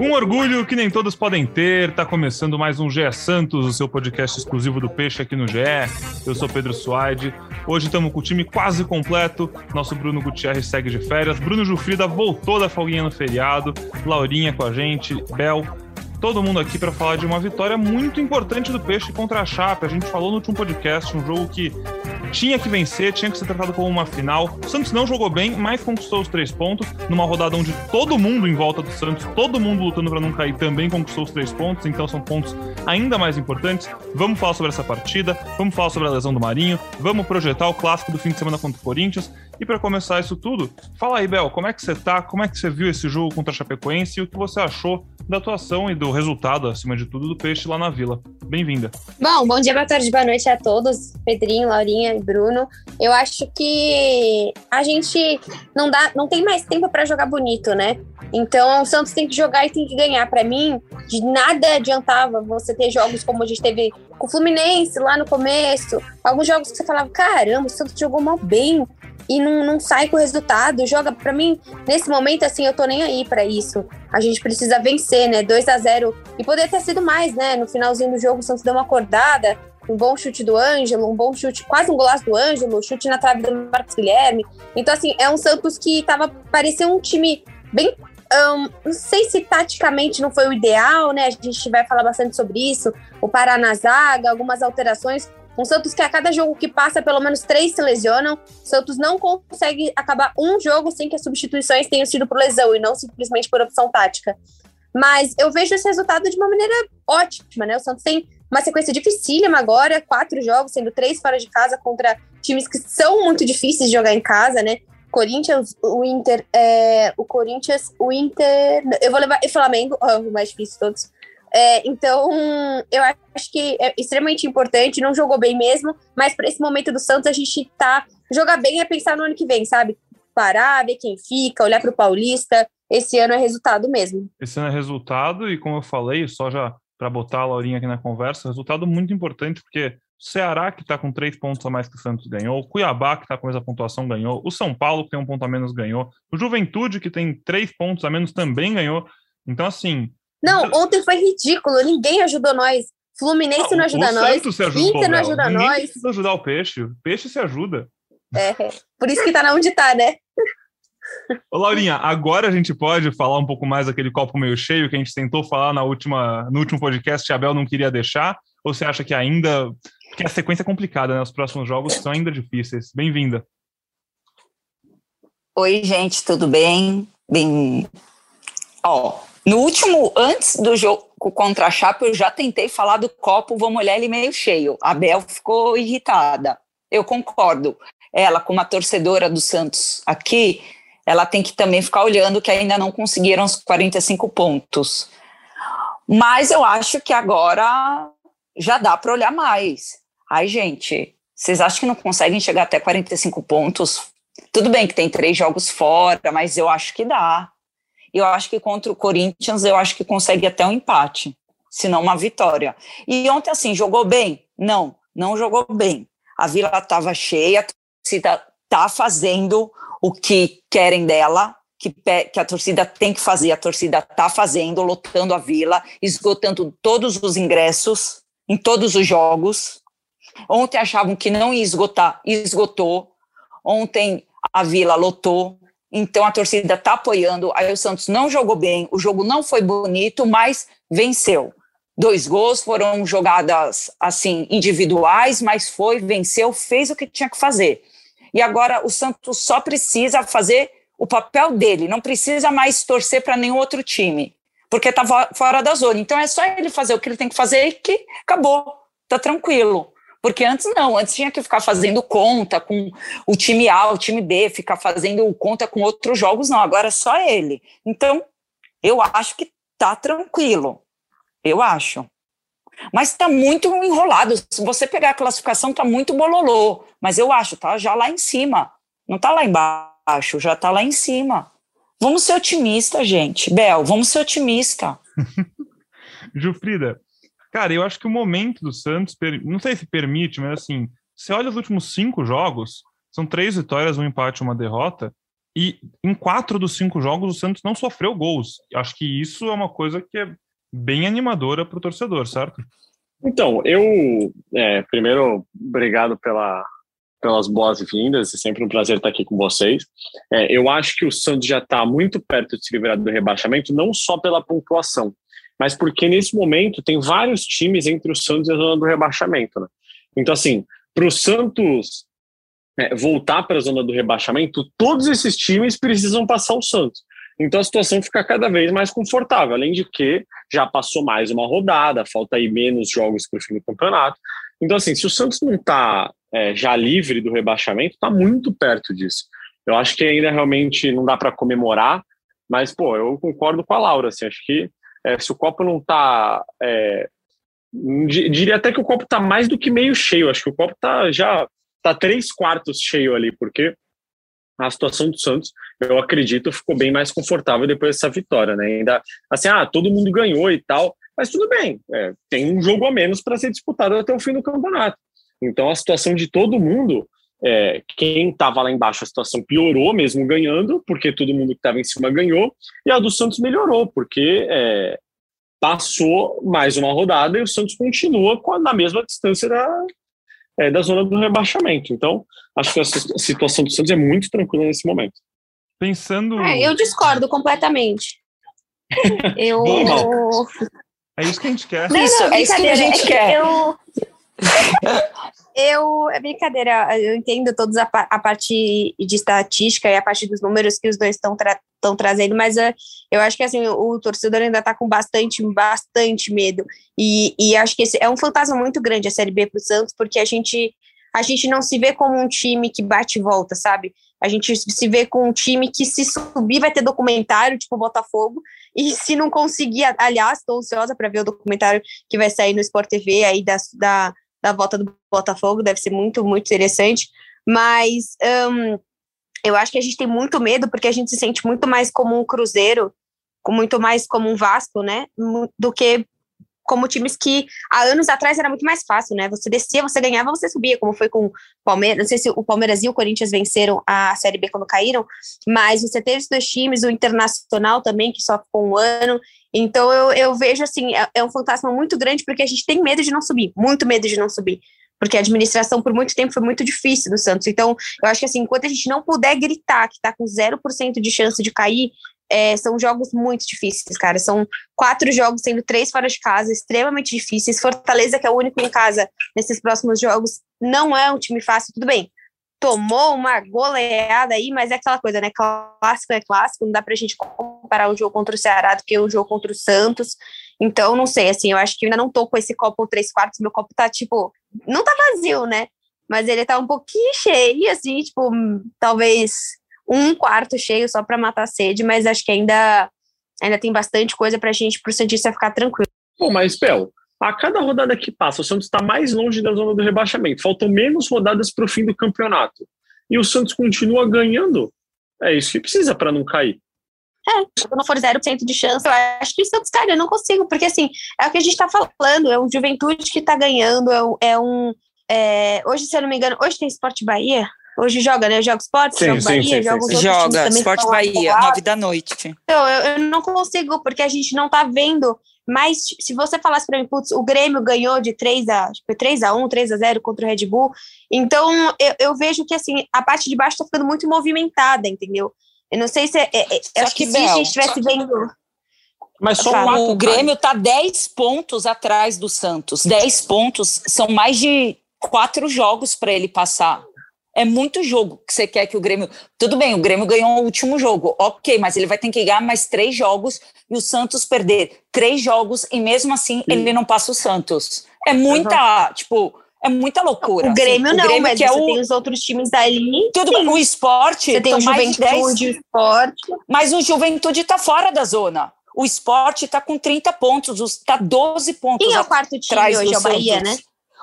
Um orgulho que nem todos podem ter, tá começando mais um GE Santos, o seu podcast exclusivo do Peixe aqui no GE. Eu sou Pedro Suaide. Hoje estamos com o time quase completo. Nosso Bruno Gutierrez segue de férias. Bruno Jufrida voltou da folguinha no feriado. Laurinha com a gente. Bel, todo mundo aqui para falar de uma vitória muito importante do Peixe contra a Chape. A gente falou no último podcast, um jogo que tinha que vencer, tinha que ser tratado como uma final. O Santos não jogou bem, mas conquistou os três pontos numa rodada onde todo mundo em volta do Santos, todo mundo lutando para não cair, também conquistou os três pontos. Então são pontos ainda mais importantes. Vamos falar sobre essa partida, vamos falar sobre a lesão do Marinho, vamos projetar o clássico do fim de semana contra o Corinthians. E para começar isso tudo, fala aí, Bel, como é que você tá? Como é que você viu esse jogo contra a Chapecoense e o que você achou da atuação e do resultado, acima de tudo, do Peixe lá na Vila? Bem-vinda. Bom, bom dia, boa tarde, boa noite a todos, Pedrinho, Laurinha e Bruno. Eu acho que a gente não dá, não tem mais tempo para jogar bonito, né? Então, o Santos tem que jogar e tem que ganhar. Para mim, de nada adiantava você ter jogos como a gente teve com o Fluminense lá no começo, alguns jogos que você falava, caramba, o Santos jogou mal bem, e não, não sai com o resultado. Joga para mim, nesse momento, assim, eu tô nem aí para isso. A gente precisa vencer, né? 2 a 0 E poder ter sido mais, né? No finalzinho do jogo, o Santos deu uma acordada. Um bom chute do Ângelo, um bom chute, quase um golaço do Ângelo, chute na trave do Marcos Guilherme. Então, assim, é um Santos que tava, parecia um time bem um, não sei se taticamente não foi o ideal, né? A gente vai falar bastante sobre isso. O Pará na zaga, algumas alterações, um Santos que a cada jogo que passa, pelo menos três se lesionam. O Santos não consegue acabar um jogo sem que as substituições tenham sido por lesão e não simplesmente por opção tática. Mas eu vejo esse resultado de uma maneira ótima, né? O Santos tem uma sequência dificílima agora, quatro jogos, sendo três fora de casa contra times que são muito difíceis de jogar em casa, né? Corinthians, o Inter, é, o Corinthians, o Inter, eu vou levar, e Flamengo, o mais difícil de todos. É, então, eu acho que é extremamente importante. Não jogou bem mesmo, mas para esse momento do Santos, a gente tá. Jogar bem é pensar no ano que vem, sabe? Parar, ver quem fica, olhar para o Paulista. Esse ano é resultado mesmo. Esse ano é resultado, e como eu falei, só já para botar a Laurinha aqui na conversa, resultado muito importante, porque Ceará, que está com três pontos a mais que o Santos, ganhou. O Cuiabá, que está com essa pontuação, ganhou. O São Paulo, que tem um ponto a menos, ganhou. O Juventude, que tem três pontos a menos, também ganhou. Então, assim, não, ontem foi ridículo, ninguém ajudou nós. Fluminense não, não ajuda o nós, Santos se ajudou, Inter não ajuda ninguém nós. precisa ajudar o peixe, o peixe se ajuda. É, por isso que tá na onde tá, né? Ô, Laurinha, agora a gente pode falar um pouco mais daquele copo meio cheio que a gente tentou falar na última, no último podcast que a Abel não queria deixar? Ou você acha que ainda. Porque a sequência é complicada, né? Os próximos jogos são ainda difíceis. Bem-vinda. Oi, gente, tudo bem? Bem. Ó, no último, antes do jogo contra a Chape, eu já tentei falar do copo, vamos olhar ele meio cheio. A Bel ficou irritada. Eu concordo. Ela, como a torcedora do Santos aqui, ela tem que também ficar olhando que ainda não conseguiram os 45 pontos. Mas eu acho que agora já dá para olhar mais. Ai, gente, vocês acham que não conseguem chegar até 45 pontos? Tudo bem que tem três jogos fora, mas eu acho que dá. Eu acho que contra o Corinthians, eu acho que consegue até um empate, se não uma vitória. E ontem, assim, jogou bem? Não, não jogou bem. A Vila estava cheia, a torcida está fazendo o que querem dela, que, que, a torcida tem que fazer, a torcida está fazendo, lotando a Vila, esgotando todos os ingressos em todos os jogos. Ontem achavam que não ia esgotar, esgotou. Ontem a Vila lotou, então a torcida está apoiando. Aí o Santos não jogou bem, o jogo não foi bonito, mas venceu. Dois gols foram jogadas assim individuais, mas foi, venceu, fez o que tinha que fazer. E agora o Santos só precisa fazer o papel dele, não precisa mais torcer para nenhum outro time, porque está fora da zona. Então é só ele fazer o que ele tem que fazer e que acabou, tá tranquilo. Porque antes não, antes tinha que ficar fazendo conta com o time A, o time B, ficar fazendo conta com outros jogos, não, agora é só ele. Então, eu acho que tá tranquilo. Eu acho. Mas tá muito enrolado. Se você pegar a classificação, tá muito bololô. Mas eu acho, tá já lá em cima. Não tá lá embaixo, já tá lá em cima. Vamos ser otimista, gente. Bel, vamos ser otimista. Jufrida, Cara, eu acho que o momento do Santos, não sei se permite, mas assim, você olha os últimos cinco jogos, São três vitórias, um empate, uma derrota. E em quatro dos cinco jogos o Santos não sofreu gols. Acho que isso é uma coisa que é bem animadora para o torcedor, certo? Então, eu é, primeiro obrigado pela, pelas boas-vindas, é sempre um prazer estar aqui com vocês. É, eu acho que o Santos já está muito perto de se livrar do rebaixamento, não só pela pontuação, mas porque nesse momento tem vários times entre o Santos e a zona do rebaixamento. Né? Então, assim, para o Santos é, voltar para a zona do rebaixamento, todos esses times precisam passar o Santos. Então a situação fica cada vez mais confortável, além de que já passou mais uma rodada, falta aí menos jogos para o fim do campeonato. Então, assim, se o Santos não está é, já livre do rebaixamento, está muito perto disso. Eu acho que ainda realmente não dá para comemorar, mas, pô, eu concordo com a Laura, assim, acho que é, se o copo não está é, diria até que o copo está mais do que meio cheio. Acho que o copo tá já tá três quartos cheio ali, porque a situação do Santos, eu acredito, ficou bem mais confortável depois dessa vitória, né? Ainda assim, ah, todo mundo ganhou e tal, mas tudo bem, é, tem um jogo a menos para ser disputado até o fim do campeonato. Então a situação de todo mundo, é, quem estava lá embaixo, a situação piorou mesmo ganhando, porque todo mundo que estava em cima ganhou, e a do Santos melhorou, porque é, passou mais uma rodada e o Santos continua com a, na mesma distância da, é, da zona do rebaixamento. Então, acho que a situação do Santos é muito tranquila nesse momento. Pensando. É, eu discordo completamente. eu. é isso que a gente quer. Não, isso, não, é isso que a gente é quer. Eu, eu, é brincadeira, eu entendo toda a, a, parte de estatística e a parte dos números que os dois estão tra trazendo, mas uh, eu acho que assim, o, o torcedor ainda está com bastante, bastante medo. E, e acho que esse é um fantasma muito grande a Série B para o Santos, porque a gente, a gente não se vê como um time que bate e volta, sabe? A gente se vê com um time que, se subir, vai ter documentário, tipo Botafogo, e se não conseguir, aliás, estou ansiosa para ver o documentário que vai sair no Sport TV aí da, da da volta do Botafogo, deve ser muito, muito interessante. Mas um, eu acho que a gente tem muito medo, porque a gente se sente muito mais como um Cruzeiro, muito mais como um Vasco, né? Do que como times que há anos atrás era muito mais fácil, né? Você descia, você ganhava, você subia, como foi com o Palmeiras. Não sei se o Palmeiras e o Corinthians venceram a Série B quando caíram, mas você teve esses dois times, o Internacional também, que só ficou um ano. Então eu, eu vejo assim, é, é um fantasma muito grande, porque a gente tem medo de não subir, muito medo de não subir porque a administração por muito tempo foi muito difícil do Santos. Então, eu acho que assim, enquanto a gente não puder gritar que está com 0% de chance de cair, é, são jogos muito difíceis, cara. São quatro jogos, sendo três fora de casa, extremamente difíceis. Fortaleza, que é o único em casa nesses próximos jogos, não é um time fácil, tudo bem. Tomou uma goleada aí, mas é aquela coisa, né? Clássico é clássico, não dá pra gente comparar um jogo contra o Ceará do que um jogo contra o Santos. Então, não sei, assim, eu acho que ainda não tô com esse copo três quartos, meu copo tá, tipo, não tá vazio, né? Mas ele tá um pouquinho cheio, assim, tipo, talvez um quarto cheio só para matar a sede, mas acho que ainda, ainda tem bastante coisa para a gente, para o Santista ficar tranquilo. Bom, mas, Pel, a cada rodada que passa, o Santos está mais longe da zona do rebaixamento. Faltam menos rodadas para o fim do campeonato. E o Santos continua ganhando. É isso que precisa para não cair. É, se não for 0% de chance, eu acho que o Santos cai, eu não consigo, porque assim, é o que a gente está falando, é um Juventude que está ganhando, é um. É um é, hoje, se eu não me engano, hoje tem Esporte Bahia, Hoje joga, né? Joga esporte, sim, joga sim, Bahia, sim, joga os Joga, esporte Bahia, nove da noite. Então, eu, eu não consigo, porque a gente não tá vendo mas se você falasse para mim, putz, o Grêmio ganhou de 3 a, tipo, 3 a 1, 3 a 0 contra o Red Bull. Então, eu, eu vejo que assim, a parte de baixo está ficando muito movimentada, entendeu? Eu não sei se é, é, é acho que, que se a gente estivesse vendo mas só um o Grêmio está 10 pontos atrás do Santos. 10 pontos são mais de quatro jogos para ele passar. É muito jogo que você quer que o Grêmio. Tudo bem, o Grêmio ganhou o último jogo, ok, mas ele vai ter que ganhar mais três jogos e o Santos perder três jogos e mesmo assim Sim. ele não passa o Santos. É muita, uhum. tipo, é muita loucura. O Grêmio assim. não, o Grêmio mas que é o... tem os outros times ali. Tudo bem, o esporte. Você tem o Juventude, o esporte. Mas o Juventude está fora da zona. O esporte está com 30 pontos, está 12 pontos. Quem é o quarto time hoje? É o Bahia, né?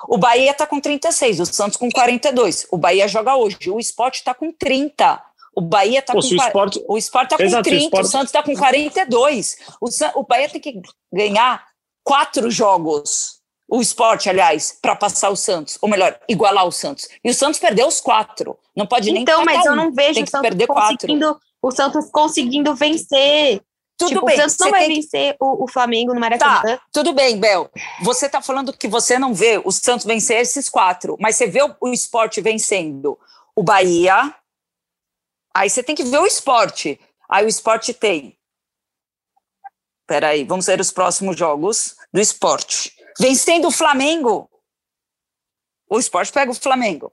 O Bahia está com 36, o Santos com 42. O Bahia joga hoje. O esporte está com 30. O Bahia está com. O esporte, o esporte tá com Exato, 30, o, esporte... o Santos está com 42. O, San... o Bahia tem que ganhar quatro jogos. O esporte, aliás, para passar o Santos, ou melhor, igualar o Santos. E o Santos perdeu os quatro. Não pode nem Então, mas um. eu não vejo Tem o Santos perder quatro. conseguindo, o Santos conseguindo vencer. Tudo tipo, bem, o Santos não vai que- vencer o, o Flamengo no Maracanã. Tudo bem, Bel. Você está falando que você não vê o Santos vencer esses quatro, mas você vê o, o esporte vencendo o Bahia. Aí você tem que ver o esporte. Aí o esporte tem. Peraí, vamos ver os próximos jogos do esporte. Vencendo o Flamengo. O esporte pega o Flamengo.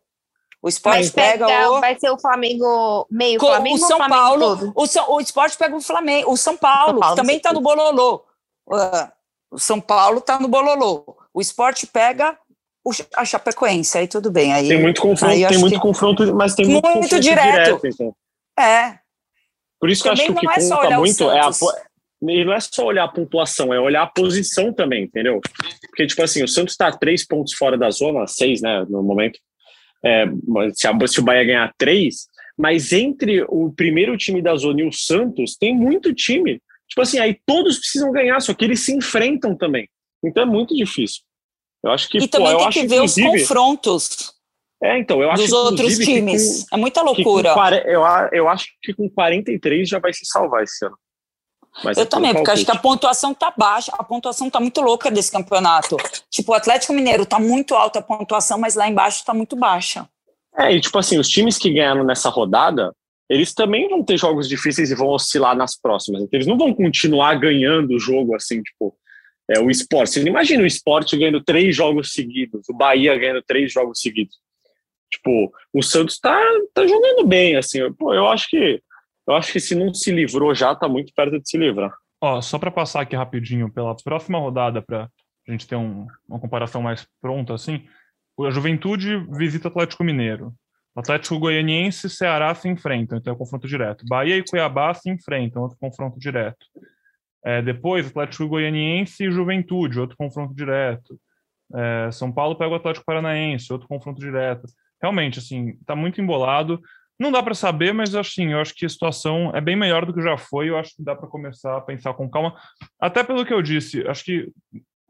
O esporte Mas pega pega, o. vai ser o Flamengo meio Co- Flamengo o São Flamengo Paulo, todo? o, São, o esporte pega o Flamengo, o São Paulo, São Paulo, também está no bololô. Ah, o São Paulo está no bololô. O esporte pega o, a Chapecoense, aí tudo bem. Aí, Tem muito confronto, tem muito que- confronto, mas tem muito, Muito confronto direto. então. É, Por isso que eu acho que Também o que não é só conta olhar o muito é a. E não é só olhar a pontuação, é olhar a posição também, entendeu? Porque, tipo assim, o Santos está três pontos fora da zona, seis, né, no momento. É, se, a- se o Bahia ganhar três, mas entre o primeiro time da zona e o Santos, tem muito time. Tipo assim, aí todos precisam ganhar, só que eles se enfrentam também. Então é muito difícil. Eu acho que, e pô, também eu tem acho que ver os confrontos É, então, eu acho dos outros que com- times. é muita com loucura. quare- eu, eu acho que com 43 já vai se salvar esse ano. Mas é Eu também, tudo porque acho que a pontuação tá baixa, a pontuação tá muito louca desse campeonato. Tipo, o Atlético Mineiro tá muito alta a pontuação, mas lá embaixo tá muito baixa. É, e tipo assim, os times que ganharam nessa rodada, eles também vão ter jogos difíceis e vão oscilar nas próximas. Então, eles não vão continuar ganhando o jogo assim, tipo, é, o esporte. Você imagina o esporte ganhando três jogos seguidos, o Bahia ganhando três jogos seguidos. Tipo, o Santos tá, tá jogando bem, assim. Pô, eu acho que eu acho que se não se livrou já, tá muito perto de se livrar. Ó, só para passar aqui rapidinho pela próxima rodada, para a gente ter um- uma comparação mais pronta, assim, a Juventude visita o Atlético Mineiro. Atlético Goianiense e Ceará se enfrentam, então é confronto direto. Bahia e Cuiabá se enfrentam, outro confronto direto. É, depois, Atlético Goianiense e Juventude, outro confronto direto. É, São Paulo pega o Atlético Paranaense, outro confronto direto. Realmente, assim, tá muito embolado. Não dá para saber, mas assim, eu acho que a situação é bem melhor do que já foi. Eu acho que dá para começar a pensar com calma. Até pelo que eu disse, acho que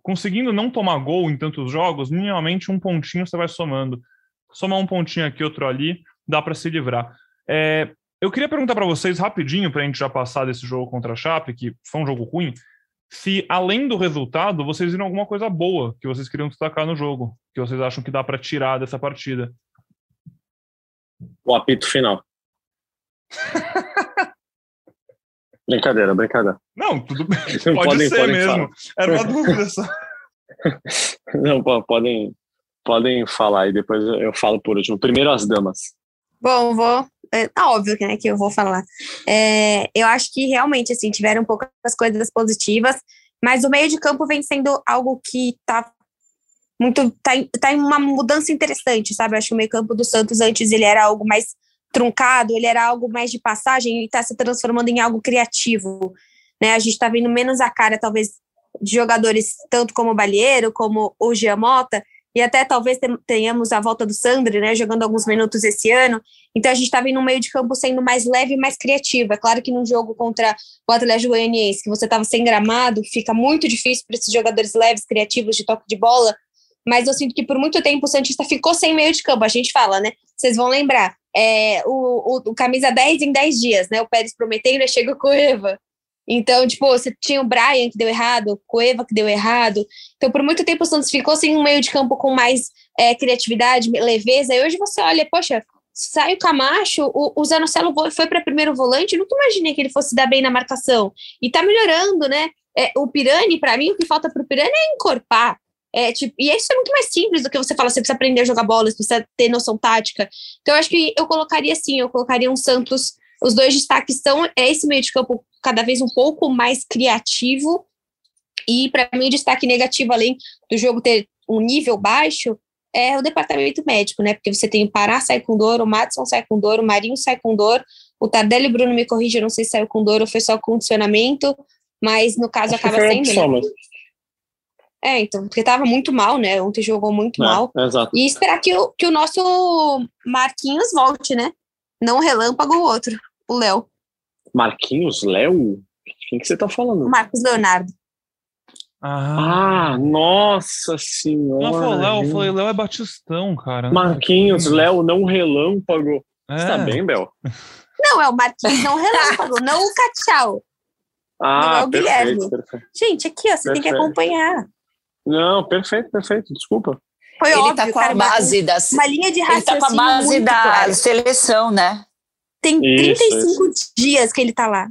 conseguindo não tomar gol em tantos jogos, minimamente um pontinho você vai somando. Somar um pontinho aqui, outro ali, dá para se livrar. É, eu queria perguntar para vocês rapidinho, para a gente já passar desse jogo contra a Chape, que foi um jogo ruim, se além do resultado, vocês viram alguma coisa boa que vocês queriam destacar no jogo, que vocês acham que dá para tirar dessa partida. O apito final. brincadeira, brincadeira. Não, tudo bem. Não Pode podem- ser podem mesmo. Era uma dúvida só. Não, po- podem, podem falar e depois eu eu falo por último. Primeiro as damas. Bom, vou. É tá óbvio né, que eu vou falar. É, eu acho que realmente assim, tiveram poucas coisas positivas, mas o meio de campo vem sendo algo que tá muito. tá em, tá em uma mudança interessante, sabe? Eu acho que o meio campo do Santos antes ele era algo mais truncado, ele era algo mais de passagem e está se transformando em algo criativo. Né? A gente está vendo menos a cara, talvez, de jogadores tanto como o Balheiro, como o Giamota, e até talvez tenhamos a volta do Sandri, né, jogando alguns minutos esse ano. Então a gente está vendo um meio de campo sendo mais leve e mais criativo. É claro que num jogo contra o Atlético Goianiense, que você estava sem gramado, fica muito difícil para esses jogadores leves, criativos, de toque de bola. Mas eu sinto que por muito tempo o Santista ficou sem meio de campo. A gente fala, né? Vocês vão lembrar. É, o, o, o camisa 10 em 10 dias, né? O Pérez prometendo e chega o Eva. Então, tipo, você tinha o Brian que deu errado, o Cueva que deu errado. Então, por muito tempo o Santos ficou sem um meio de campo com mais é, criatividade, leveza. E hoje você olha, poxa, sai o Camacho, o, o Zanocelo foi para primeiro volante, nunca imaginei que ele fosse dar bem na marcação. E tá melhorando, né? É, o Pirani, para mim, o que falta pro Pirani é encorpar. É, tipo, e isso é muito mais simples do que você fala, você precisa aprender a jogar bola, você precisa ter noção tática. Então, eu acho que eu colocaria assim, eu colocaria um Santos. Os dois destaques são é esse meio de campo cada vez um pouco mais criativo. E para mim, o destaque negativo, além do jogo ter um nível baixo, é o departamento médico, né? Porque você tem o Pará sai com dor, o Madison sai com dor, o Marinho sai com dor, o Tardelli e Bruno me corrige, eu não sei se saiu com dor ou foi só condicionamento, mas no caso Acho acaba sendo. Né? É, então, porque tava muito mal, né? Ontem jogou muito mal. É, exato. E esperar que o, que o nosso Marquinhos volte, né? Não relâmpago o outro, o Léo, Marquinhos, Léo? Quem que você tá falando? Marcos Leonardo. Ah, ah nossa senhora. Não, foi Léo, eu falei, Léo é Batistão, cara. Marquinhos, Léo, não relâmpago. É. Você tá bem, Bel? Não, é o Marquinhos, não relâmpago, não o Cachau. Ah, não é o perfeito, Guilherme. Perfeito. Gente, aqui, ó, você perfeito. tem que acompanhar. Não, perfeito, perfeito, desculpa. Foi ele tá óbvio, tá com a base da uma linha de raciocínio Ele tá com a base da clara. seleção, né? Tem 35 isso. dias que ele tá lá.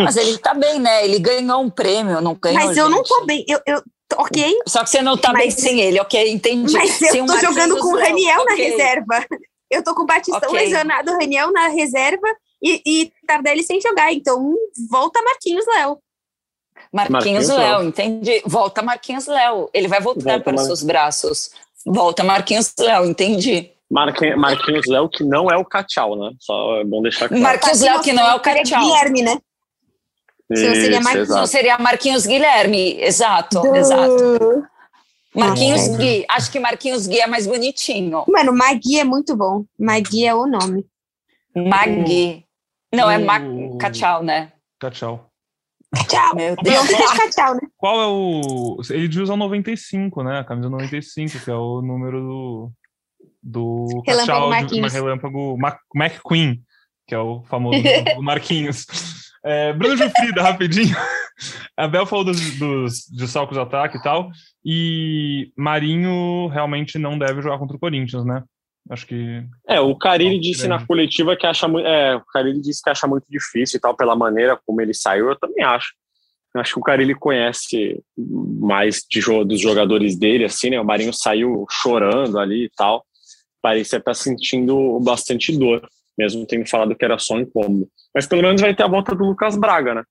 Mas ele tá bem, né? Ele ganhou um prêmio, não ganhou. Mas eu gente. não tô bem. Eu, eu, ok. Só que você não tá mas, bem sem ele, ok? Entendi. Mas eu tô jogando com o Raniel okay. na reserva. Eu tô com o Batistão okay. lesionado, o Raniel na reserva e, e Tardelli sem jogar. Então, volta Marquinhos Léo. Marquinhos, Léo, entendi. Volta Marquinhos Léo. Ele vai voltar volta para os seus braços. Volta Marquinhos Léo, entendi. Marquinhos, Marquinhos Léo, que não é o Cachau, né? Só é bom deixar claro. Marquinhos Léo, que não é o Cachau. Guilherme, né? Isso, seria Marquinhos, não seria Marquinhos Guilherme. Exato, Do... exato. Marquinhos Gui. Acho que Marquinhos Gui é mais bonitinho. Mano, Magui é muito bom. Magui é o nome. Magui. Não, é Mag... Cachau, né? Cachau. Tchau. Meu Deus. Tchau, né? Qual é o. Ele usa o 95, né? A camisa 95, que é o número do. Do Relâmpago Marquinhos. Relâmpago McQueen, que é o famoso do Marquinhos. É, Bruno Gilfrida, rapidinho. A Bel falou dos, dos de salcos de ataque e tal. E Marinho realmente não deve jogar contra o Corinthians, né? Acho que. É, o Carilli disse grande. na coletiva que acha muito. É, o Carilli disse que acha muito difícil e tal, pela maneira como ele saiu, eu também acho. Acho que o Carilli conhece mais de, dos jogadores dele, assim, né? O Marinho saiu chorando ali e tal. Parecia estar sentindo bastante dor, mesmo tendo falado que era só incômodo. Mas pelo menos vai ter a volta do Lucas Braga, né?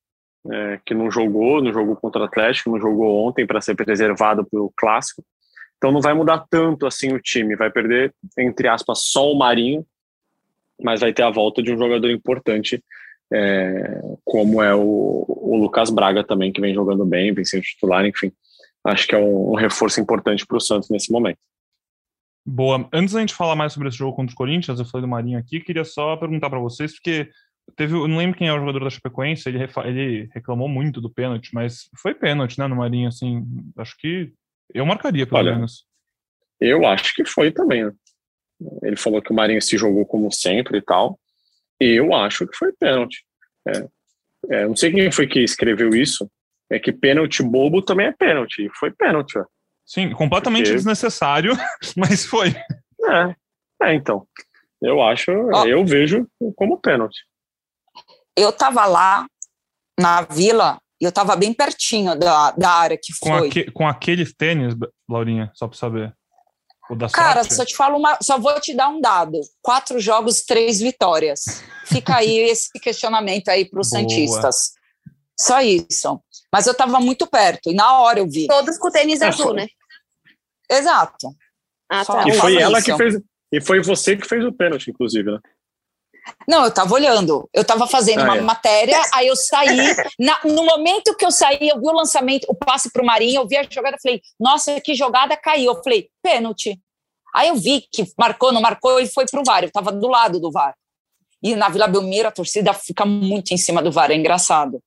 É, que não jogou, não jogou contra o Atlético, não jogou ontem para ser preservado pelo clássico. Então não vai mudar tanto assim o time, vai perder, entre aspas, só o Marinho, mas vai ter a volta de um jogador importante, é, como é o, o, Lucas Braga também, que vem jogando bem, vem sendo titular, enfim. Acho que é um, um reforço importante para o Santos nesse momento. Boa. Antes da gente falar mais sobre esse jogo contra o Corinthians, eu falei do Marinho aqui, queria só perguntar para vocês, porque teve, eu não lembro quem é o jogador da Chapecoense, ele, ele reclamou muito do pênalti, mas foi pênalti, né, no Marinho, assim, acho que eu marcaria, pelo Olha, menos. Eu acho que foi também. Né? Ele falou que o Marinho se jogou como sempre e tal. Eu acho que foi pênalti. É, é, não sei quem foi que escreveu isso. É que pênalti bobo também é pênalti. Foi pênalti. Ó. Sim, completamente Porque... desnecessário, mas foi. É, é então. Eu acho, eu vejo como pênalti. Eu tava lá na vila e eu tava bem pertinho da, da área que foi. Com, aque, com aqueles tênis, Laurinha, só para saber. Cara, sorte. só te falo uma, só vou te dar um dado: quatro jogos, três vitórias. Fica aí esse questionamento aí para os santistas. Só isso. Mas eu estava muito perto e na hora eu vi. Todos com tênis é, azul, né? Exato. Ah, tá. E foi ela isso. que fez. E foi você que fez o pênalti, inclusive, né? Não, eu tava olhando. Eu tava fazendo ah, uma é. matéria, aí eu saí. Na, no momento que eu saí, eu vi o lançamento, o passe pro Marinho, eu vi a jogada, falei, nossa, que jogada caiu. Eu falei, pênalti. Aí eu vi que marcou, não marcou, e foi pro VAR. Eu tava do lado do VAR. E na Vila Belmiro, a torcida fica muito em cima do VAR, é engraçado.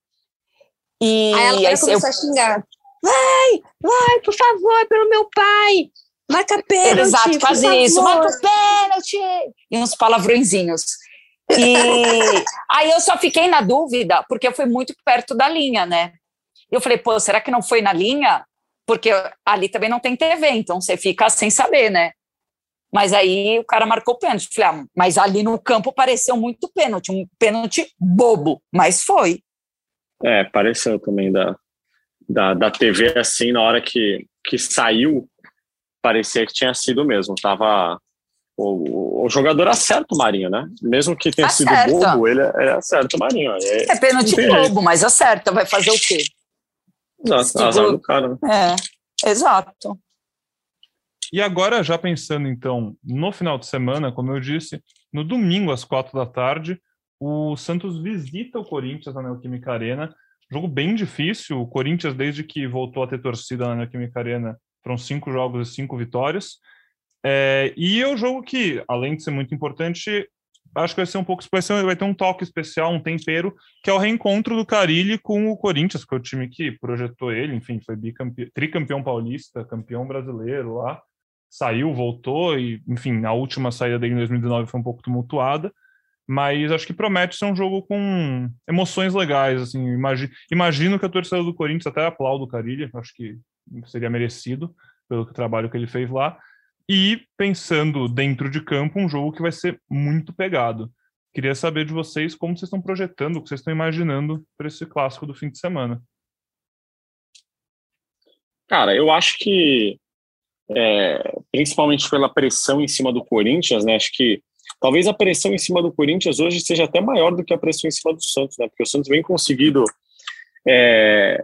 E aí ela aí, começou eu... a xingar. Vai, vai, por favor, pelo meu pai. Marca pênalti. Exato, quase isso. Marca pênalti. E uns palavrõezinhos. E aí eu só fiquei na dúvida, porque eu fui muito perto da linha, né? Eu falei, pô, será que não foi na linha? Porque ali também não tem TV, então você fica sem saber, né? Mas aí o cara marcou pênalti. Falei, ah, mas ali no campo pareceu muito pênalti, um pênalti bobo, mas foi. É, pareceu também da, da, da TV assim, na hora que, que saiu, parecia que tinha sido mesmo. Tava o, o, jogador acerta o Marinho, né? Mesmo que tenha acerta. sido bobo, ele, ele acerta o Marinho. É, é pênalti bobo, mas acerta, vai fazer o quê? Exato, tipo, azar do cara. Né? É, exato. E agora, já pensando então no final de semana, como eu disse, no domingo às quatro da tarde, o Santos visita o Corinthians na Neoquímica Arena. Jogo bem difícil. O Corinthians, desde que voltou a ter torcida na Neoquímica Arena, foram cinco jogos e cinco vitórias. É, e é um jogo que, além de ser muito importante, acho que vai ser um pouco ser, vai ter um toque especial, um tempero, que é o reencontro do Carilli com o Corinthians, que é o time que projetou ele, enfim, foi bicampeão, tricampeão paulista, campeão brasileiro lá, saiu, voltou e, enfim, a última saída dele em 2019 foi um pouco tumultuada, mas acho que promete ser um jogo com emoções legais, assim, imagino, que a torcida do Corinthians até aplauda o Carilli, acho que seria merecido pelo trabalho que ele fez lá, e pensando dentro de campo, um jogo que vai ser muito pegado. Queria saber de vocês como vocês estão projetando, o que vocês estão imaginando para esse clássico do fim de semana. Cara, eu acho que, é, principalmente pela pressão em cima do Corinthians, né? Acho que talvez a pressão em cima do Corinthians hoje seja até maior do que a pressão em cima do Santos, né? Porque o Santos vem conseguido é,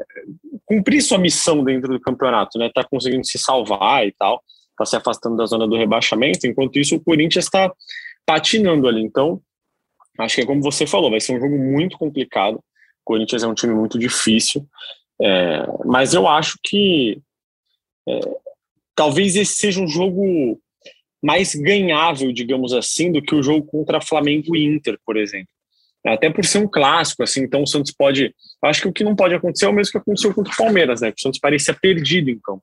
cumprir sua missão dentro do campeonato, né? Tá conseguindo se salvar e tal está se afastando da zona do rebaixamento, enquanto isso o Corinthians está patinando ali. Então, acho que é como você falou, vai ser um jogo muito complicado. O Corinthians é um time muito difícil, é, mas eu acho que é, talvez esse seja um jogo mais ganhável, digamos assim, do que o jogo contra Flamengo e Inter, por exemplo. Até por ser um clássico, assim, então o Santos pode. Acho que o que não pode acontecer é o mesmo que aconteceu contra o Palmeiras, né? Que o Santos parecia perdido em campo.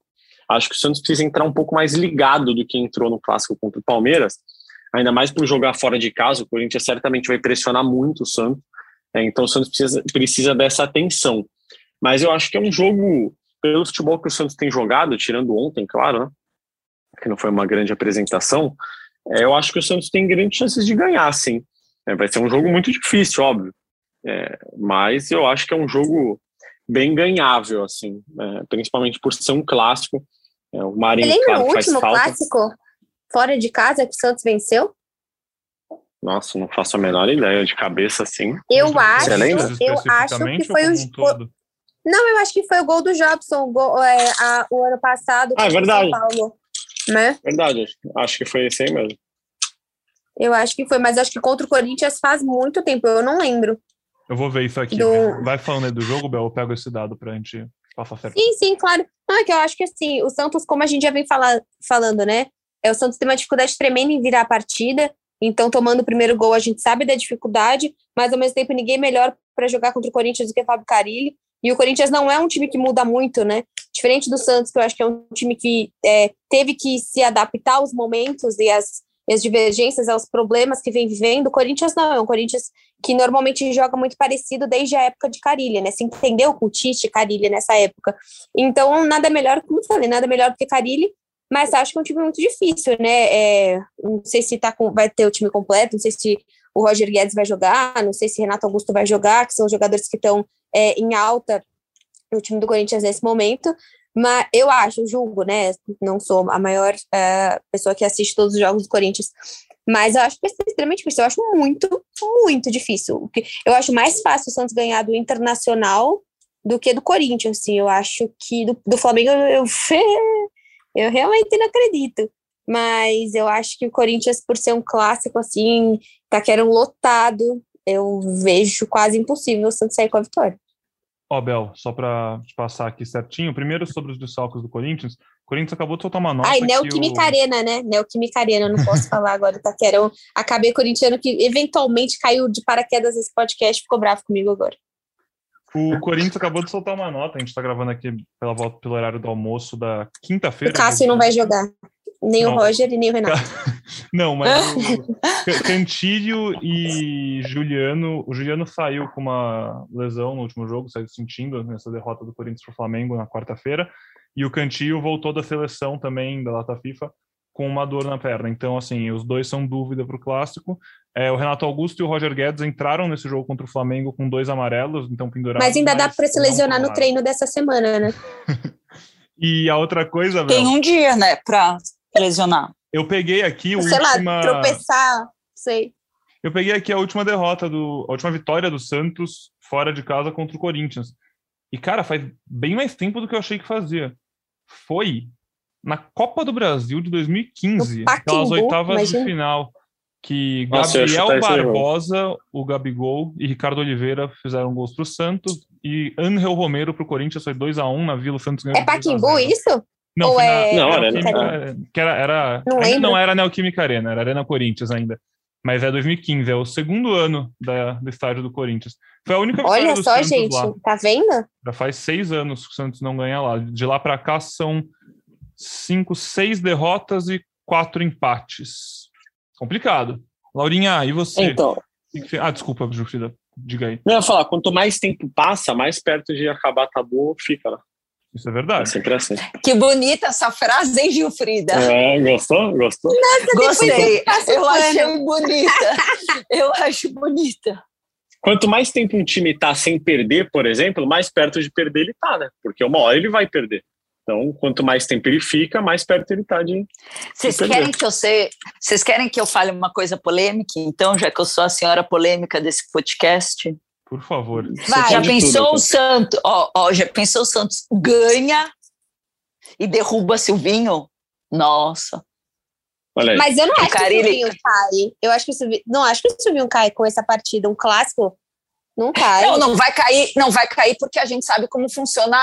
Acho que o Santos precisa entrar um pouco mais ligado do que entrou no clássico contra o Palmeiras, ainda mais por jogar fora de casa. O Corinthians certamente vai pressionar muito o Santos, né? então o Santos precisa, precisa dessa atenção. Mas eu acho que é um jogo, pelo futebol que o Santos tem jogado, tirando ontem, claro, né? que não foi uma grande apresentação, é, eu acho que o Santos tem grandes chances de ganhar, sim. É, vai ser um jogo muito difícil, óbvio. É, mas eu acho que é um jogo bem ganhável, assim, é, principalmente por ser um clássico. É, o Marinho, Você lembra claro, o último clássico fora de casa que o Santos venceu? Nossa, não faço a menor ideia de cabeça assim. Eu acho, eu acho que foi o. não, eu acho que foi o gol do Jobson, o, gol, é, a, o ano passado. Ah, é verdade. São Paulo, né? Verdade, acho que foi esse aí mesmo. Eu acho que foi, mas acho que contra o Corinthians faz muito tempo, eu não lembro. Eu vou ver isso aqui. Do... Vai falando aí do jogo, Bel, eu pego esse dado pra gente passar certo. Sim, sim, claro. Não, é que eu acho que assim, o Santos, como a gente já vem falar, falando, né? É, o Santos tem uma dificuldade tremenda em virar a partida. Então, tomando o primeiro gol, a gente sabe da dificuldade, mas ao mesmo tempo ninguém é melhor para jogar contra o Corinthians do que o Fábio Carilli. E o Corinthians não é um time que muda muito, né? Diferente do Santos, que eu acho que é um time que é, teve que se adaptar aos momentos e às as divergências, aos problemas que vem vivendo. O Corinthians não, é um Corinthians que normalmente joga muito parecido desde a época de Carilha, né? Se entendeu com o Tite Carilha nessa época. Então, nada melhor, como eu falei, nada melhor do que Carilli, mas acho que é um time muito difícil, né? É, não sei se tá com, vai ter o time completo, não sei se o Roger Guedes vai jogar, não sei se Renato Augusto vai jogar, que são os jogadores que estão é, em alta no time do Corinthians nesse momento, mas eu acho, julgo, né? Não sou a maior uh, pessoa que assiste todos os jogos do Corinthians. Mas eu acho que vai ser extremamente difícil. Eu acho muito, muito difícil. Eu acho mais fácil o Santos ganhar do Internacional do que do Corinthians. Assim. Eu acho que do, do Flamengo eu, eu realmente não acredito. Mas eu acho que o Corinthians, por ser um clássico assim, tá querendo lotado, eu vejo quase impossível o Santos sair com a vitória. Ó, Bel, só para te passar aqui certinho. Primeiro sobre os desfalques do Corinthians. O Corinthians acabou de soltar uma nota. Ai, Neoquímica o... Arena, né? Neoquímica Arena, não posso falar agora, Taquerão. Acabei corintiano que eventualmente caiu de paraquedas nesse podcast, ficou bravo comigo agora. O Corinthians acabou de soltar uma nota, a gente está gravando aqui pela volta pelo horário do almoço da quinta-feira. O Cássio não vai jogar. Nem não. o Roger e nem o Renato. não, mas o Cantilho e Juliano. O Juliano saiu com uma lesão no último jogo, saiu sentindo nessa derrota do Corinthians para o Flamengo na quarta-feira. E o Cantilho voltou da seleção também, da Lata FIFA, com uma dor na perna. Então, assim, os dois são dúvida para o clássico. É, o Renato Augusto e o Roger Guedes entraram nesse jogo contra o Flamengo com dois amarelos, então pendurados. Mas ainda dá para se lesionar no treino dessa semana, né? e a outra coisa. Tem um dia, né, para lesionar. Eu peguei aqui o Sei última... lá, tropeçar, sei. Eu peguei aqui a última derrota, do, a última vitória do Santos fora de casa contra o Corinthians. E, cara, faz bem mais tempo do que eu achei que fazia. Foi na Copa do Brasil de 2015, aquelas oitavas imagina. de final, que Nossa, Gabriel Barbosa, o Gabigol e Ricardo Oliveira fizeram gols para o Santos e Angel Romero para o Corinthians foi 2 a 1 na Vila Santos ganhou. É Paquimbu isso? Não, Ou é... não era, era, que era, não, ainda não era Neoquímica Arena, era Arena Corinthians ainda. Mas é 2015, é o segundo ano da, do estádio do Corinthians. Foi a única Olha vitória do só, Santos gente, lá. tá vendo? Já faz seis anos que o Santos não ganha lá. De lá para cá são cinco, seis derrotas e quatro empates. Complicado. Laurinha, e você? Então, Ah, desculpa, Jufrida. Diga aí. eu ia falar, quanto mais tempo passa, mais perto de acabar tabu fica, né? Isso é É verdade. sempre assim. Que bonita essa frase, hein, Gilfrida? É, gostou? Gostou? Gostei. passa Eu achei bonita. Eu acho bonita. Quanto mais tempo um time tá sem perder, por exemplo, mais perto de perder ele tá, né? Porque uma hora ele vai perder. Então, quanto mais tempo ele fica, mais perto ele tá de. Vocês querem que eu sei, vocês querem que eu fale uma coisa polêmica? Então, já que eu sou a senhora polêmica desse podcast, Por favor. Vai. já pensou tudo, o Santos? Ó, ó, já pensou o Santos ganha e derruba Silvinho? Nossa. Olha aí. Mas eu não O acho que o Silvinho cai. Eu acho que o Silvinho, não acho que o Silvinho cai com essa partida, um clássico. Não cai. Não, não vai cair, não vai cair porque a gente sabe como funciona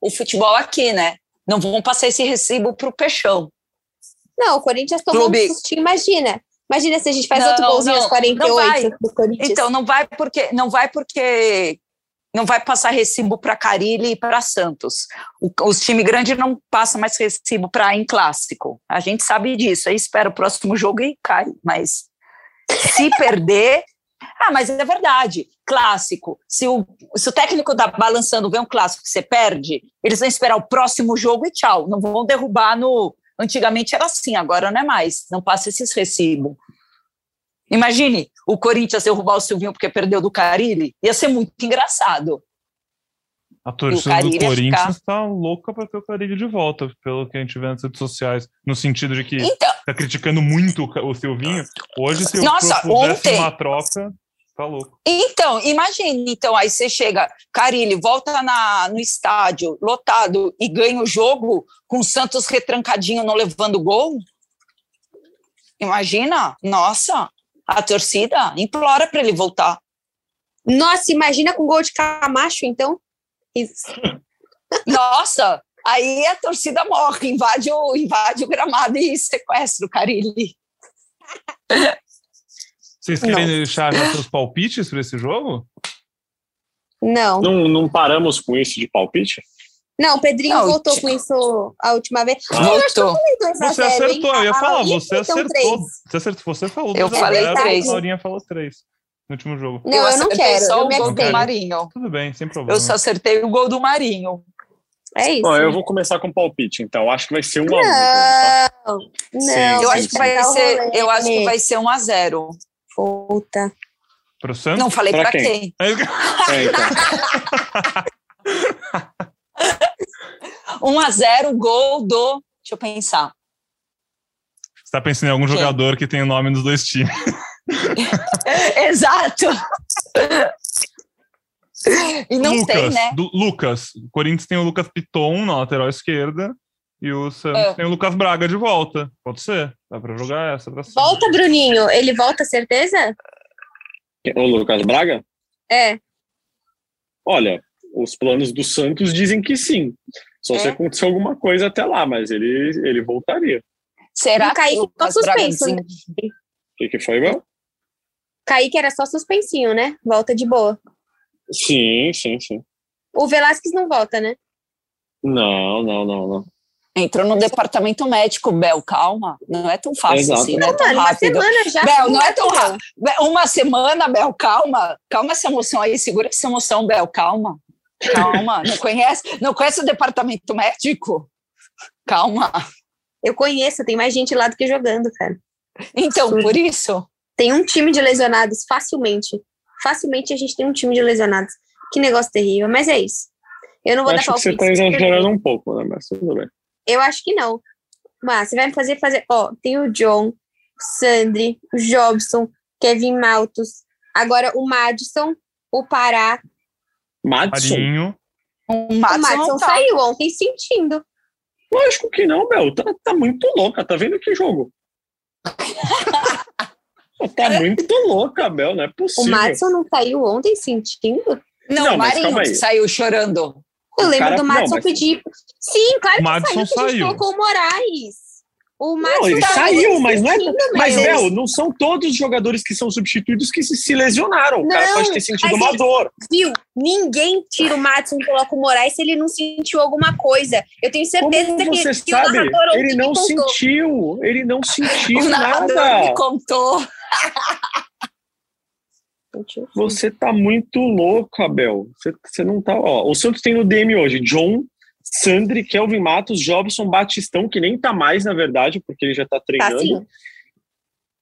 o futebol aqui, né? Não vão passar esse recibo pro Peixão. Não, o Corinthians tomou Clube. um sustinho, imagina. Imagina se a gente faz Não, outro golzinho não, aos 48 não vai. do Corinthians. Então não vai porque não vai porque não vai passar recibo para Carilli e para Santos. O- os times grandes não passam mais recibo para em clássico. A gente sabe disso. Aí espera o próximo jogo e cai. Mas se perder, ah, mas é verdade. Clássico. Se o, se o técnico tá balançando vê um clássico que você perde, eles vão esperar o próximo jogo e tchau. Não vão derrubar no. Antigamente era assim, agora não é mais. Não passa esses recibos. Imagine o Corinthians derrubar o Silvinho porque perdeu do Carilli. Ia ser muito engraçado. A torcida do Corinthians tá louca pra ter o Carille de volta, pelo que a gente vê nas redes sociais. No sentido de que Então, tá criticando muito o Silvinho. Hoje, se Nossa, eu pudesse ontem- uma troca, tá louco. então, imagine, então, aí você chega, Carilli, volta na, no estádio, lotado, e ganha o jogo com o Santos retrancadinho, não levando gol. Imagina, nossa, a torcida implora para ele voltar. Nossa, imagina com gol de Camacho, então. Isso. Nossa, aí a torcida morre, invade o, invade o gramado e sequestra o Carilli. Vocês querem deixar já seus palpites para esse jogo? Não. Não, não paramos com isso de palpite? Não, o Pedrinho Não, voltou com isso a última vez. Voltou. Você acertou, eu ia falar, você acertou. Você acertou, você falou Eu 2 a falei 0, três. A Laurinha falou 3 no último jogo. Não, eu, não acertei quero. só Eu o me gol do. Marinho. Tudo bem, sem problema. Eu só acertei o gol do Marinho. É isso. Bom, eu vou começar com palpite, então. Acho que vai ser um a um. tá? Não, não. Sim, Eu vai acho que vai ser, eu acho que vai ser 1 a 0. Puta. Pro Santos? Não falei Pra pra quem? quem. Aí- É, então. 1 a 0 gol do, deixa eu pensar. Você tá pensando em algum Quem? jogador que tem o nome dos dois times. Exato. E não Lucas, tem, né? do- Lucas. O Corinthians tem o Lucas Piton na lateral esquerda e o Santos É. tem o Lucas Braga de volta. Pode ser. Dá pra jogar essa pra cima. Volta, Bruninho. Ele volta, certeza? O Lucas Braga? É. Olha, os planos do Santos dizem que sim. Só É? se acontecer alguma coisa até lá, mas ele, ele voltaria. Será O Kaique que o Braga suspenso, né? O que, que foi, Bel? Kaique era só suspensinho, né? Volta de boa. Sim, sim, sim. O Velasquez não volta, né? Não, não, não, não. Entrou no departamento médico, Bel, calma. Não é tão fácil Exato. assim, não é tão Mano, uma rápido. semana já. Bel, não é tão rápido. Uma semana, Bel, calma. Calma essa emoção aí, segura essa emoção, Bel, calma. Calma. Não conhece, não conhece o departamento médico? Calma. Eu conheço, tem mais gente lá do que jogando, cara. Então, por isso. Tem um time de lesionados, facilmente. Facilmente a gente tem um time de lesionados. Que negócio terrível, mas é isso. Eu não vou dar Acho que você palpite. está exagerando um pouco, né? Mas tudo bem. Eu acho que não. Mas você vai me fazer fazer. Ó, tem o John, o Sandri, o Jobson, Kevin Maltos. Agora o Madison, o Pará. Madison? Marinho. O o Madison tá. saiu ontem sentindo. Lógico que não, Bel. Tá, tá muito louca. Tá vendo que jogo? tá muito louca, Bel. Não é O possível. Madison não saiu ontem sentindo? Não, Não, o Marinho saiu chorando. Eu O lembro cara- do não, Madison mas- pedir. Sim, claro que Madison saiu, que saiu. colocou o Moraes. O Não, Madison ele tá saiu, mas não é. Mas. Bel, não são todos os jogadores que são substituídos que se, se lesionaram. O cara Não, pode ter sentido uma ele- dor. Viu? Ninguém tira o Madison e coloca o Moraes se ele não sentiu alguma coisa. Eu tenho certeza Como que, você que o sabe? narrador ontem Ele não sentiu. Ele não sentiu O narrador nada. me contou. Você tá muito louco, Abel. Você, você não tá. Ó, o Santos tem no DM hoje John, Sandri, Kelvin Matos, Jobson, Batistão, que nem tá mais, na verdade, porque ele já tá Tá treinando. assim?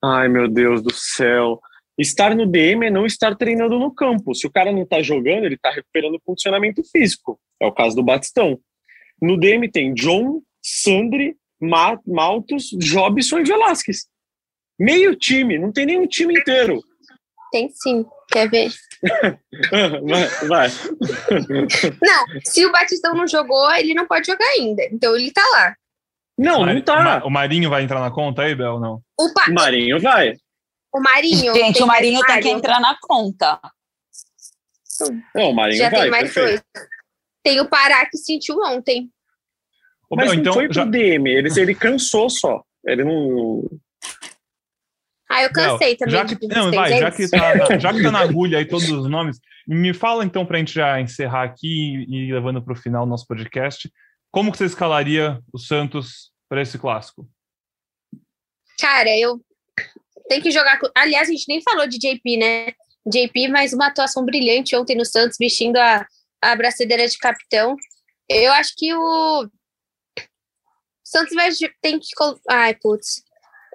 Ai, meu Deus do céu. Estar no DM é não estar treinando no campo. Se o cara não tá jogando, ele tá recuperando o condicionamento físico. É o caso do Batistão. No DM tem John, Sandri, Ma Maltos, Jobson e Velasquez. Meio time, não tem nenhum time inteiro. Tem sim. Quer ver? vai, vai. Não, se o Batistão não jogou, ele não pode jogar ainda. Então ele tá lá. Não, não Ma- tá. O Marinho vai entrar na conta aí, Bel? Não. O, pa... O Marinho vai. o Marinho. Gente, o Marinho tem que entrar na conta. Não, o Marinho Já vai. tem mais perfeito. dois. Tem o Pará que sentiu ontem. Ô, Mas Bel, não então, foi pro já, DM, ele, ele cansou só. Ele não. Ah, eu cansei também. já que, não, vai, é já que, tá na, já que tá na agulha aí todos os nomes, me fala então pra gente já encerrar aqui e levando final o nosso podcast. Como que você escalaria o Santos para esse clássico? Cara, eu tenho que jogar. Aliás, a gente nem falou de JP, né? JP, mais uma atuação brilhante ontem no Santos, vestindo a, a braçadeira de capitão. Eu acho que o Santos vai tem que. Ai, putz.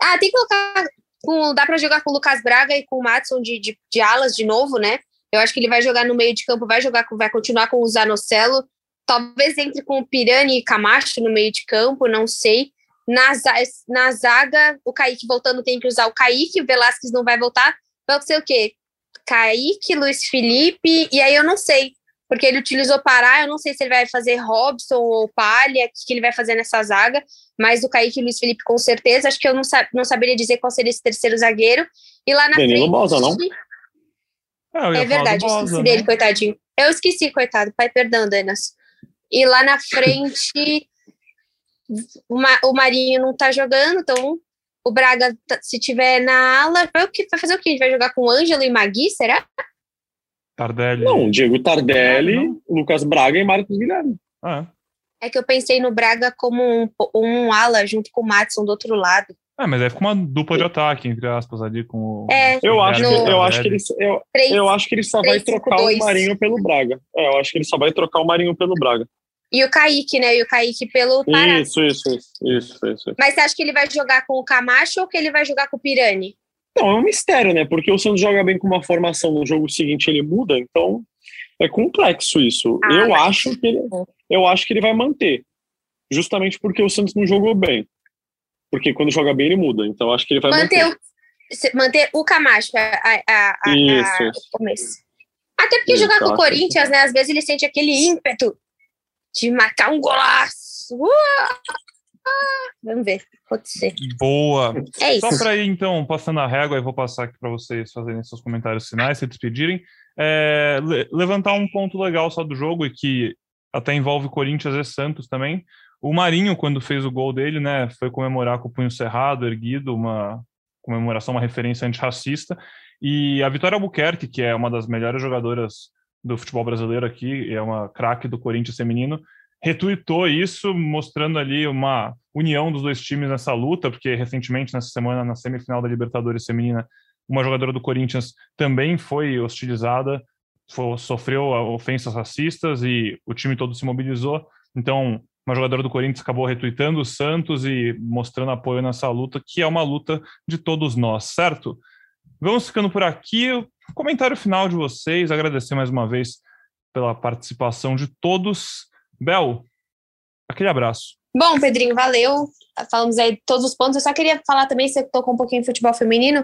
Ah, tem que colocar. Com, dá para jogar com o Lucas Braga e com o Matson de, de, de alas de novo, né? Eu acho que ele vai jogar no meio de campo, vai jogar vai continuar com o Zanocelo. Talvez entre com o Pirani e Camacho no meio de campo, não sei. Na, na zaga, o Kaique voltando tem que usar o Kaique, o Velasquez não vai voltar. Vai ser o quê? Kaique, Luiz Felipe, e aí eu não sei, porque ele utilizou Pará, eu não sei se ele vai fazer Robson ou Palha, o que, que ele vai fazer nessa zaga, mas o Kaique e o Luiz Felipe com certeza, acho que eu não, sa não saberia dizer qual seria esse terceiro zagueiro. E lá na Danilo frente. Bosa, não? Eu É do verdade, eu Bosa, esqueci né? dele, coitadinho. Eu esqueci, coitado. Pai, perdão, Danas. E lá na frente, o, Ma- o Marinho não tá jogando, então o Braga, tá- se tiver na ala, vai, o que, vai fazer o quê? A gente vai jogar com o Ângelo e Magui, será? Tardelli. Não, Diego Tardelli, Ah, não. Lucas Braga e Marcos Guilherme. Ah, É que eu pensei no Braga como um, um ala junto com o Matson do outro lado. é, mas aí fica uma dupla de ataque, entre aspas, ali com o. É. Eu o acho, que, eu, acho que ele, eu, Três. eu acho que ele só vai Três, cinco, trocar o dois. Marinho pelo Braga. É, eu acho que ele só vai trocar o Marinho pelo Braga. E o Kaique, né? E o Kaique pelo Pará. Isso, isso, isso, isso, isso. Mas você acha que ele vai jogar com o Camacho ou que ele vai jogar com o Pirani? Não, é um mistério, né? Porque o Santos joga bem com uma formação, no jogo seguinte ele muda, então é complexo isso. Ah, eu mas- acho que ele, eu acho que ele vai manter, justamente porque o Santos não jogou bem. Porque quando joga bem ele muda, então eu acho que ele vai manter, manter. o, manter o Camacho a, a, a, Isso, a- começo. Até porque Isso, jogar com o Corinthians, né? Às vezes ele sente aquele ímpeto de marcar um golaço. Uh! Vamos ver, pode ser. Boa. É isso. Só para ir, então, passando a régua, eu vou passar aqui para vocês fazerem seus comentários finais, se despedirem. É, le- levantar um ponto legal só do jogo e que até envolve Corinthians e Santos também. O Marinho, quando fez o gol dele, né, foi comemorar com o punho cerrado, erguido, uma comemoração, uma referência antirracista. E a Vitória Albuquerque, que é uma das melhores jogadoras do futebol brasileiro aqui, é uma craque do Corinthians feminino, retuitou isso, mostrando ali uma união dos dois times nessa luta, porque recentemente, nessa semana, na semifinal da Libertadores Feminina, uma jogadora do Corinthians também foi hostilizada, fo- sofreu ofensas racistas e o time todo se mobilizou. Então, uma jogadora do Corinthians acabou retuitando o Santos e mostrando apoio nessa luta, que é uma luta de todos nós, certo? Vamos ficando por aqui. Comentário final de vocês, agradecer mais uma vez pela participação de todos. Bel, aquele abraço. Bom, Pedrinho, valeu. Falamos aí todos os pontos. Eu só queria falar também, você tocou um pouquinho em futebol feminino,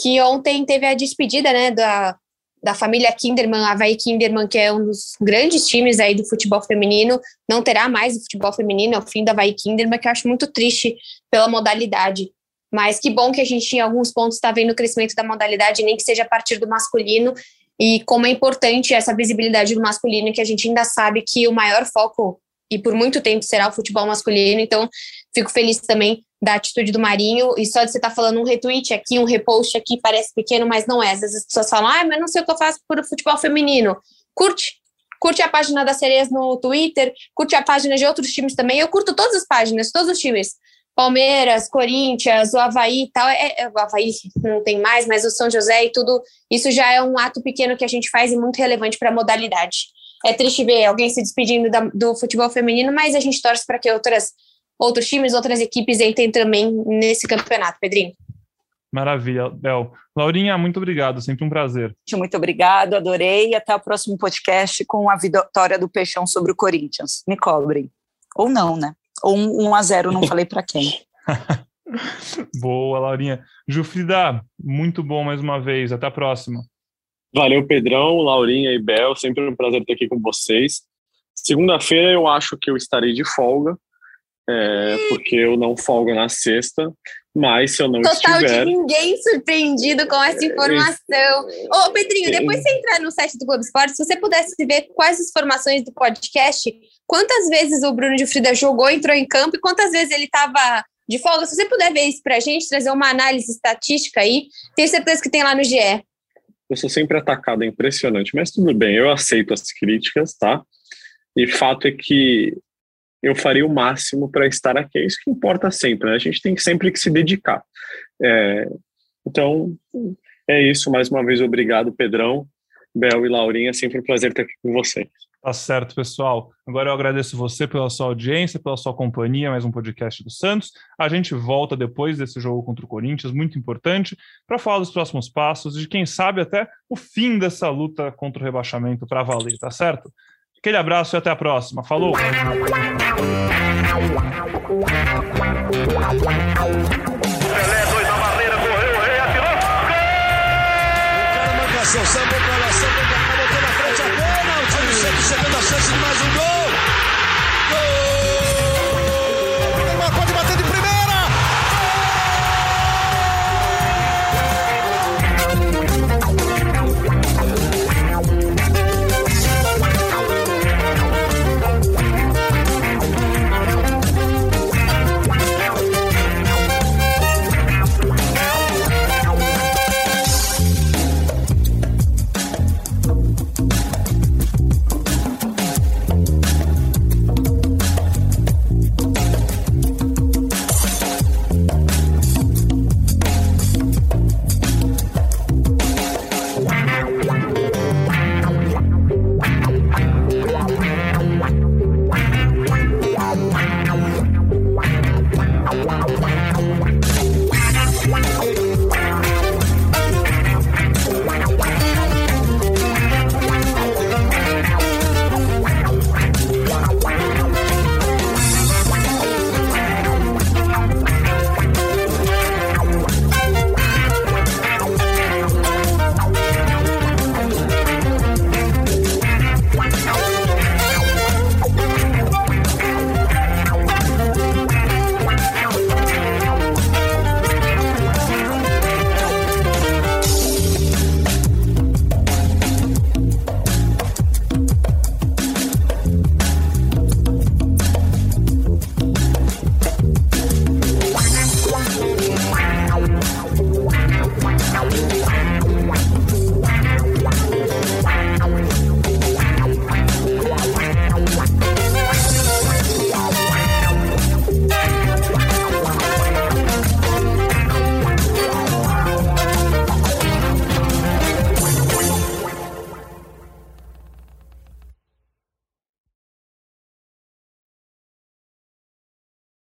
que ontem teve a despedida, né, da, da família Kinderman, Havaí Kinderman, que é um dos grandes times aí do futebol feminino. Não terá mais o futebol feminino, é o fim da Havaí Kinderman, que eu acho muito triste pela modalidade. Mas que bom que a gente, em alguns pontos, está vendo o crescimento da modalidade, nem que seja a partir do masculino, e como é importante essa visibilidade do masculino, que a gente ainda sabe que o maior foco, e por muito tempo será o futebol masculino. Então, Fico feliz também da atitude do Marinho. E só de você estar tá falando um retweet aqui, um repost aqui, parece pequeno, mas não é. Às vezes as pessoas falam, ah, mas não sei o que eu faço por futebol feminino. Curte. Curte a página das sereias no Twitter, curte a página de outros times também. Eu curto todas as páginas, todos os times. Palmeiras, Corinthians, o Havaí e tal. É, é, o Havaí não tem mais, mas o São José e tudo. Isso já é um ato pequeno que a gente faz e muito relevante para a modalidade. É triste ver alguém se despedindo da, do futebol feminino, mas a gente torce para que outras outros times, outras equipes entrem também nesse campeonato, Pedrinho. Maravilha, Bel. Laurinha, muito obrigado, sempre um prazer. Muito obrigado, adorei. Até o próximo podcast com a vitória do Peixão sobre o Corinthians. Me cobrem. Ou não, né? Ou um 1 a 0 não falei para quem. Boa, Laurinha. Jufrida, muito bom mais uma vez. Até a próxima. Valeu, Pedrão, Laurinha e Bel. Sempre um prazer estar aqui com vocês. Segunda-feira eu acho que eu estarei de folga, é, porque eu não folgo na sexta. Mas se eu não Total estiver... de ninguém surpreendido com essa informação. Ô, Pedrinho, depois você entrar no site do Globo Esporte, se você pudesse ver quais as informações do podcast, quantas vezes o Bruno de Frida jogou, entrou em campo e quantas vezes ele estava de folga. Se você puder ver isso pra gente, trazer uma análise estatística aí, tenho certeza que tem lá no GE. Eu sou sempre atacado, é impressionante, mas tudo bem, eu aceito as críticas, tá? E fato é que eu faria o máximo para estar aqui. É isso que importa sempre, né? A gente tem sempre que se dedicar. É, então, é isso. Mais uma vez, obrigado, Pedrão, Bel e Laurinha. É sempre um prazer estar aqui com vocês. Tá certo, pessoal. Agora eu agradeço você pela sua audiência, pela sua companhia, mais um podcast do Santos. A gente volta depois desse jogo contra o Corinthians, muito importante, para falar dos próximos passos e quem sabe até o fim dessa luta contra o rebaixamento para valer, tá certo? Aquele abraço e até a próxima. Falou! Pelé, dois na barreira, correu, rei, atirou. Gol! O cara pra lá, sambou cá, botou na frente a bola. O time sempre chegando a chance de mais um gol.